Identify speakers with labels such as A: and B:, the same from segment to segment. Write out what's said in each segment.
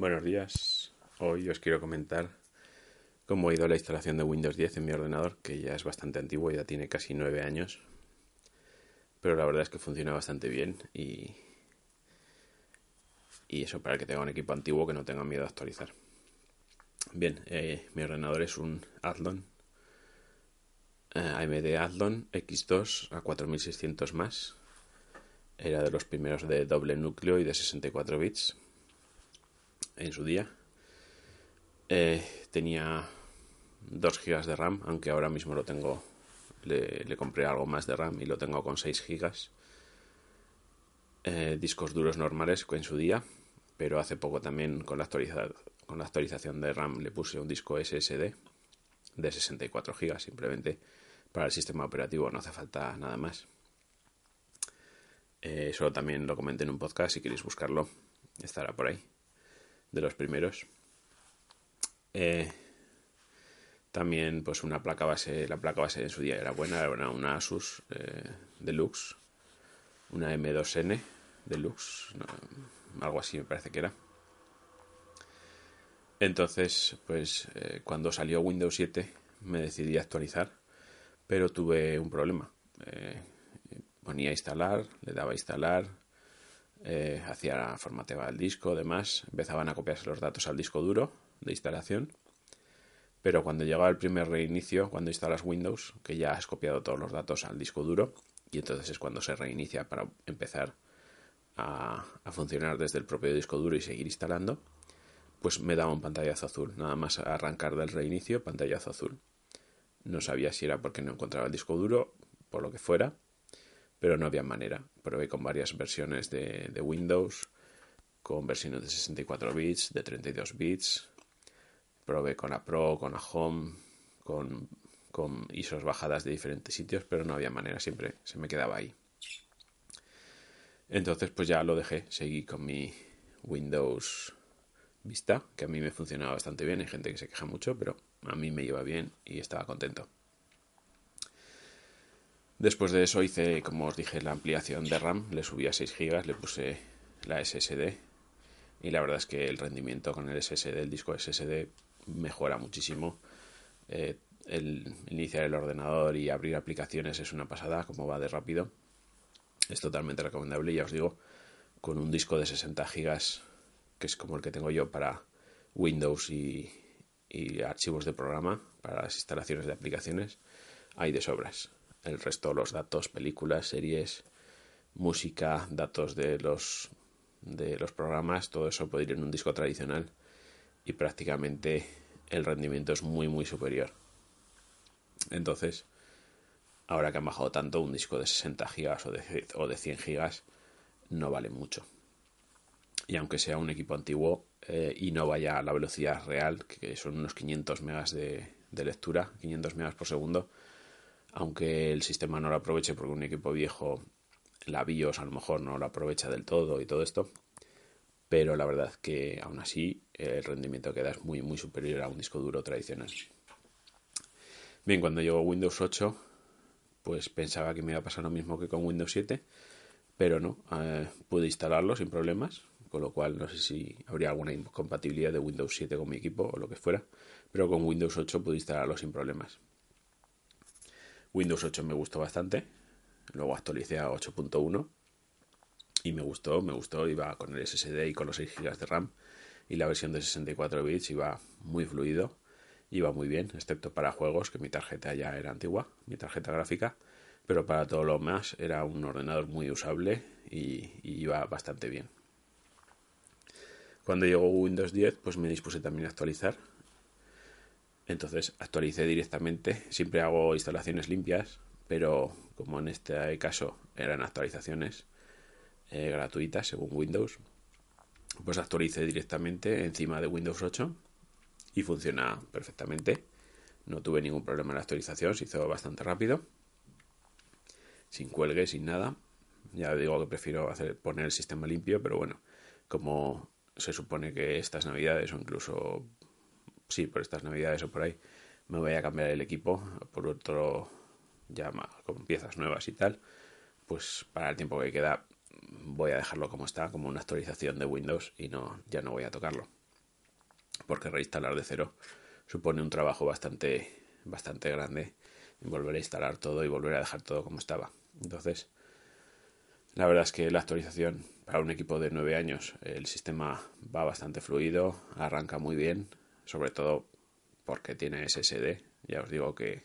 A: Buenos días. Hoy os quiero comentar cómo ha ido la instalación de Windows 10 en mi ordenador, que ya es bastante antiguo, ya tiene casi nueve años. Pero la verdad es que funciona bastante bien y, y eso para que tenga un equipo antiguo que no tenga miedo a actualizar. Bien, eh, mi ordenador es un Athlon eh, AMD Athlon X2 a 4600 más. Era de los primeros de doble núcleo y de 64 bits en su día. Eh, tenía 2 GB de RAM, aunque ahora mismo lo tengo. Le, compré algo más de RAM y lo tengo con 6 GB. Eh, discos duros normales en su día, pero hace poco también con la, con la actualización de RAM le puse un disco SSD de 64 GB simplemente para el sistema operativo no hace falta nada más. Eh, eso también lo comenté en un podcast, si queréis buscarlo, estará por ahí, de los primeros. Eh, también, pues una placa base, la placa base en su día era buena, era una Asus eh, Deluxe, una M2N Deluxe, algo así me parece que era. Entonces, pues cuando salió Windows 7 me decidí a actualizar pero tuve un problema. Eh, ponía a instalar, le daba a instalar, eh, hacía formateaba el disco, demás, empezaban a copiarse los datos al disco duro de instalación. Pero cuando llegaba el primer reinicio, cuando instalas Windows, que ya has copiado todos los datos al disco duro, y entonces es cuando se reinicia para empezar a, a funcionar desde el propio disco duro y seguir instalando, pues me daba un pantallazo azul. Nada más arrancar del reinicio, pantallazo azul. No sabía si era porque no encontraba el disco duro, por lo que fuera, pero no había manera. Probé con varias versiones de, Windows, con versiones de 64 bits, de 32 bits. Probé con la Pro, con la Home, con, con ISOs bajadas de diferentes sitios, pero no había manera, siempre se me quedaba ahí. Entonces pues ya lo dejé, seguí con mi Windows Vista, que a mí me funcionaba bastante bien, hay gente que se queja mucho, pero a mí me iba bien y estaba contento. Después de eso hice, como os dije, la ampliación de RAM, le subí a 6 GB, le puse la SSD y la verdad es que el rendimiento con el SSD, el disco SSD, mejora muchísimo. Eh, el iniciar el ordenador y abrir aplicaciones es una pasada, como va de rápido. Es totalmente recomendable, ya os digo, con un disco de 60 GB, que es como el que tengo yo para Windows y, y archivos de programa para las instalaciones de aplicaciones hay de sobras. El resto, los datos, películas, series, música, datos de los de los programas, todo eso puede ir en un disco tradicional y prácticamente el rendimiento es muy muy superior. Entonces, ahora que han bajado tanto, un disco de 60 gigas o de, o de 100 gigas no vale mucho. Y aunque sea un equipo antiguo, eh, y no vaya a la velocidad real, que son unos 500 megas de, lectura, 500 megas por segundo, aunque el sistema no lo aproveche porque un equipo viejo, la BIOS a lo mejor no lo aprovecha del todo y todo esto, pero la verdad que aún así el rendimiento que da es muy muy superior a un disco duro tradicional. Bien, cuando llegó Windows 8, pues pensaba que me iba a pasar lo mismo que con Windows 7, pero no, eh, pude instalarlo sin problemas, con lo cual no sé si habría alguna incompatibilidad de Windows 7 con mi equipo o lo que fuera, pero con Windows 8 pude instalarlo sin problemas. Windows 8 me gustó bastante, luego actualicé a 8.1 y me gustó, me gustó, iba con el SSD y con los 6 GB de RAM y la versión de 64 bits iba muy fluido, iba muy bien, excepto para juegos, que mi tarjeta ya era antigua, mi tarjeta gráfica, pero para todo lo más era un ordenador muy usable y iba bastante bien. Cuando llegó Windows 10, pues me dispuse también a actualizar. Entonces actualicé directamente. Siempre hago instalaciones limpias, pero como en este caso eran actualizaciones eh, gratuitas según Windows, pues actualicé directamente encima de Windows 8 y funciona perfectamente. No tuve ningún problema en la actualización, se hizo bastante rápido, sin cuelgue, sin nada. Ya digo que prefiero poner el sistema limpio, pero bueno, como se supone que estas navidades o incluso, sí, por estas navidades o por ahí, me voy a cambiar el equipo por otro, ya con piezas nuevas y tal, pues para el tiempo que queda voy a dejarlo como está, como una actualización de Windows y no, ya no voy a tocarlo. Porque reinstalar de cero supone un trabajo bastante, bastante grande volver a instalar todo y volver a dejar todo como estaba. Entonces, la verdad es que la actualización para un equipo de 9 años, el sistema va bastante fluido, arranca muy bien, sobre todo porque tiene SSD. Ya os digo que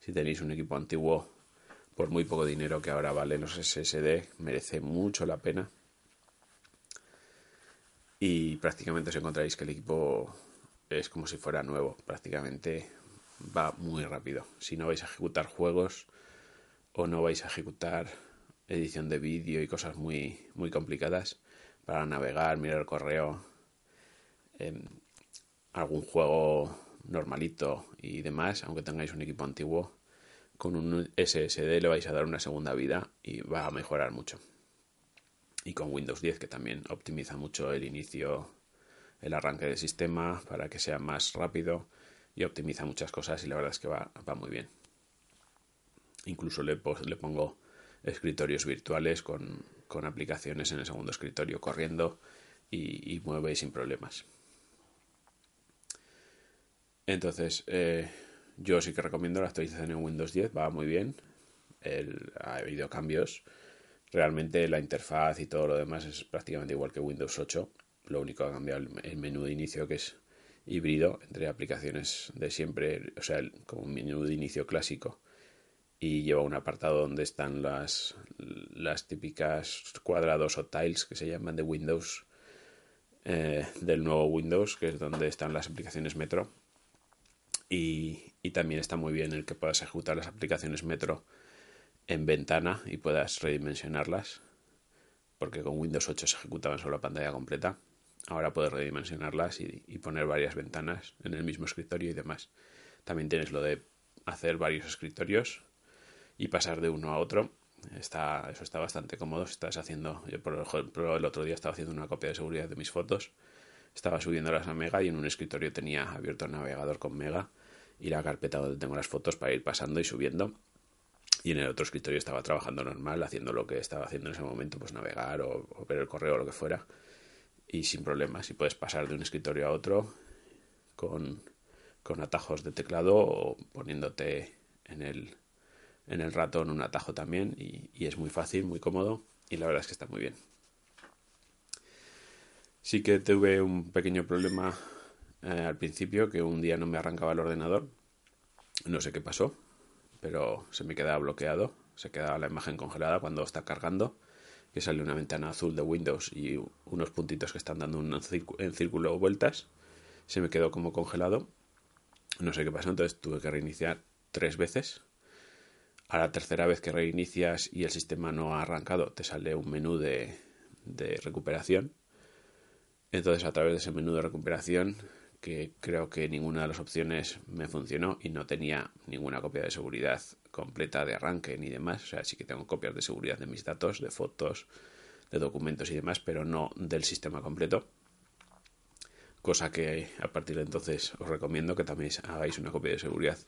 A: si tenéis un equipo antiguo, por muy poco dinero que ahora valen los SSD, merece mucho la pena. Y prácticamente os encontráis que el equipo es como si fuera nuevo, prácticamente va muy rápido. Si no vais a ejecutar juegos o no vais a ejecutar edición de vídeo y cosas muy, muy complicadas para navegar, mirar el correo, em, algún juego normalito y demás, aunque tengáis un equipo antiguo, con un SSD le vais a dar una segunda vida y va a mejorar mucho. Y con Windows 10, que también optimiza mucho el inicio, el arranque del sistema para que sea más rápido y optimiza muchas cosas y la verdad es que va, muy bien. Incluso le, pongo escritorios virtuales con, con, aplicaciones en el segundo escritorio corriendo y, mueve sin problemas. Entonces, eh, yo sí que recomiendo la actualización en Windows 10, va muy bien. ha habido cambios. Realmente la interfaz y todo lo demás es prácticamente igual que Windows 8. Lo único que ha cambiado el menú de inicio que es híbrido entre aplicaciones de siempre, o sea, como un menú de inicio clásico y lleva un apartado donde están las, las típicas cuadrados o tiles que se llaman de Windows, eh, del nuevo Windows, que es donde están las aplicaciones Metro. Y, también está muy bien el que puedas ejecutar las aplicaciones Metro en ventana y puedas redimensionarlas, porque con Windows 8 se ejecutaban solo la pantalla completa. Ahora puedes redimensionarlas y, y poner varias ventanas en el mismo escritorio y demás. También tienes lo de hacer varios escritorios y pasar de uno a otro. Está, eso está bastante cómodo. Estás haciendo, yo por ejemplo, el otro día estaba haciendo una copia de seguridad de mis fotos. Estaba subiéndolas a Mega y en un escritorio tenía abierto el navegador con Mega y la carpeta donde tengo las fotos para ir pasando y subiendo. Y en el otro escritorio estaba trabajando normal, haciendo lo que estaba haciendo en ese momento, pues navegar o, ver el correo o lo que fuera. Y sin problemas. Y puedes pasar de un escritorio a otro con, con atajos de teclado o poniéndote en el, en el ratón un atajo también y, es muy fácil, muy cómodo y la verdad es que está muy bien. Sí que tuve un pequeño problema eh, al principio que un día no me arrancaba el ordenador. No sé qué pasó, pero se me quedaba bloqueado. Se quedaba la imagen congelada cuando está cargando, que sale una ventana azul de Windows y unos puntitos que están dando en círculo vueltas. Se me quedó como congelado. No sé qué pasó, entonces tuve que reiniciar tres veces a la tercera vez que reinicias y el sistema no ha arrancado, te sale un menú de, recuperación. Entonces, a través de ese menú de recuperación, que creo que ninguna de las opciones me funcionó y no tenía ninguna copia de seguridad completa de arranque ni demás. O sea, sí que tengo copias de seguridad de mis datos, de fotos, de documentos y demás, pero no del sistema completo. Cosa que a partir de entonces os recomiendo que también hagáis una copia de seguridad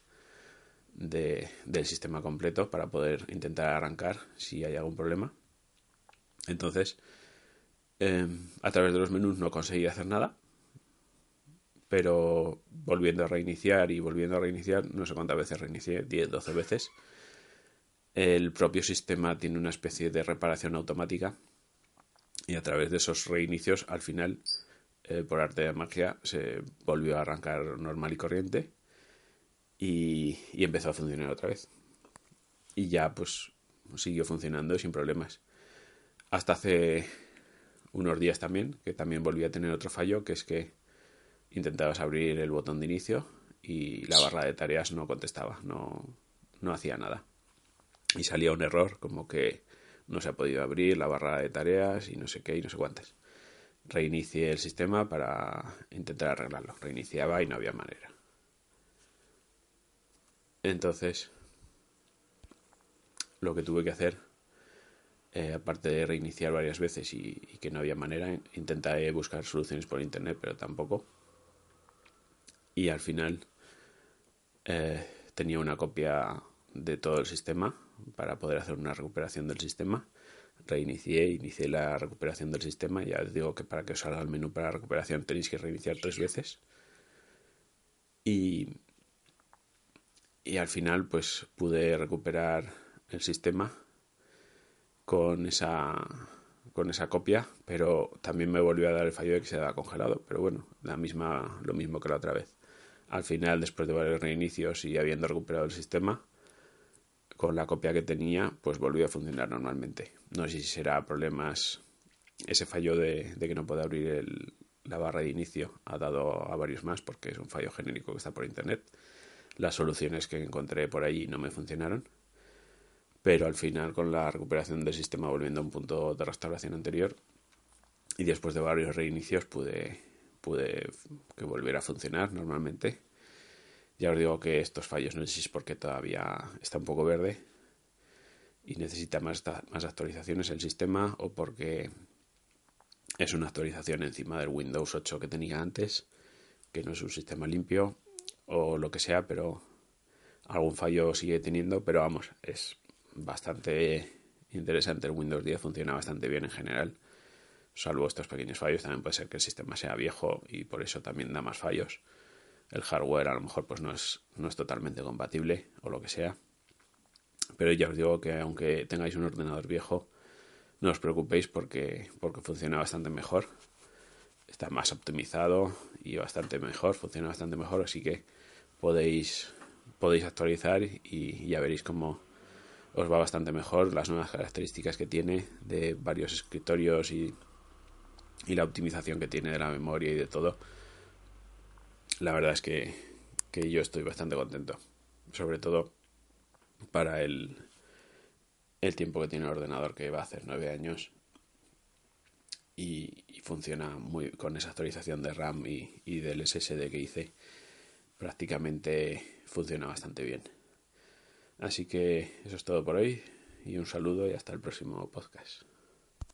A: de, del sistema completo para poder intentar arrancar si hay algún problema. Entonces, em, a través de los menús no conseguí hacer nada, pero volviendo a reiniciar y volviendo a reiniciar, no sé cuántas veces reinicié, 10, 12 veces, el propio sistema tiene una especie de reparación automática y a través de esos reinicios, al final, eh, por arte de magia, se volvió a arrancar normal y corriente y, empezó a funcionar otra vez. Y ya pues siguió funcionando sin problemas. Hasta hace unos días también, que también volví a tener otro fallo, que es que intentabas abrir el botón de inicio y la barra de tareas no contestaba, no, no hacía nada. Y salía un error como que no se ha podido abrir la barra de tareas y no sé qué y no sé cuántas. reinicié el sistema para intentar arreglarlo. Reiniciaba y no había manera. Entonces, lo que tuve que hacer, eh, aparte de reiniciar varias veces y, que no había manera, intenté buscar soluciones por internet, pero tampoco. Y al final eh, tenía una copia de todo el sistema para poder hacer una recuperación del sistema. Reinicié, inicié la recuperación del sistema. Ya os digo que para que os salga el menú para recuperación tenéis que reiniciar tres veces. Y, y al final pues pude recuperar el sistema con esa con esa copia, pero también me volvió a dar el fallo de que se había congelado, pero bueno, la misma lo mismo que la otra vez. Al final, después de varios reinicios y habiendo recuperado el sistema, con la copia que tenía, pues volvió a funcionar normalmente. No sé si será problemas, ese fallo de, que no puede abrir la barra de inicio ha dado a varios más porque es un fallo genérico que está por internet. Las soluciones que encontré por allí no me funcionaron pero al final con la recuperación del sistema volviendo a un punto de restauración anterior y después de varios reinicios pude, pude que volviera a funcionar normalmente. Ya os digo que estos fallos no sé es porque todavía está un poco verde y necesita más, más actualizaciones el sistema o porque es una actualización encima del Windows 8 que tenía antes, que no es un sistema limpio o lo que sea, pero algún fallo sigue teniendo, pero vamos, es bastante interesante. El Windows 10 funciona bastante bien en general, salvo estos pequeños fallos. También puede ser que el sistema sea viejo y por eso también da más fallos. El hardware a lo mejor pues no es, no es totalmente compatible o lo que sea. Pero ya os digo que aunque tengáis un ordenador viejo, no os preocupéis porque, porque funciona bastante mejor. Está más optimizado y bastante mejor, funciona bastante mejor, así que podéis, podéis actualizar y ya veréis cómo, os va bastante mejor las nuevas características que tiene de varios escritorios y, y la optimización que tiene de la memoria y de todo. La verdad es que, que yo estoy bastante contento. Sobre todo para el, el tiempo que tiene el ordenador, que va a hacer nueve años. Y, y, funciona muy con esa actualización de RAM y, y del SSD que hice. Prácticamente funciona bastante bien. Así que eso es todo por hoy y un saludo y hasta el próximo podcast.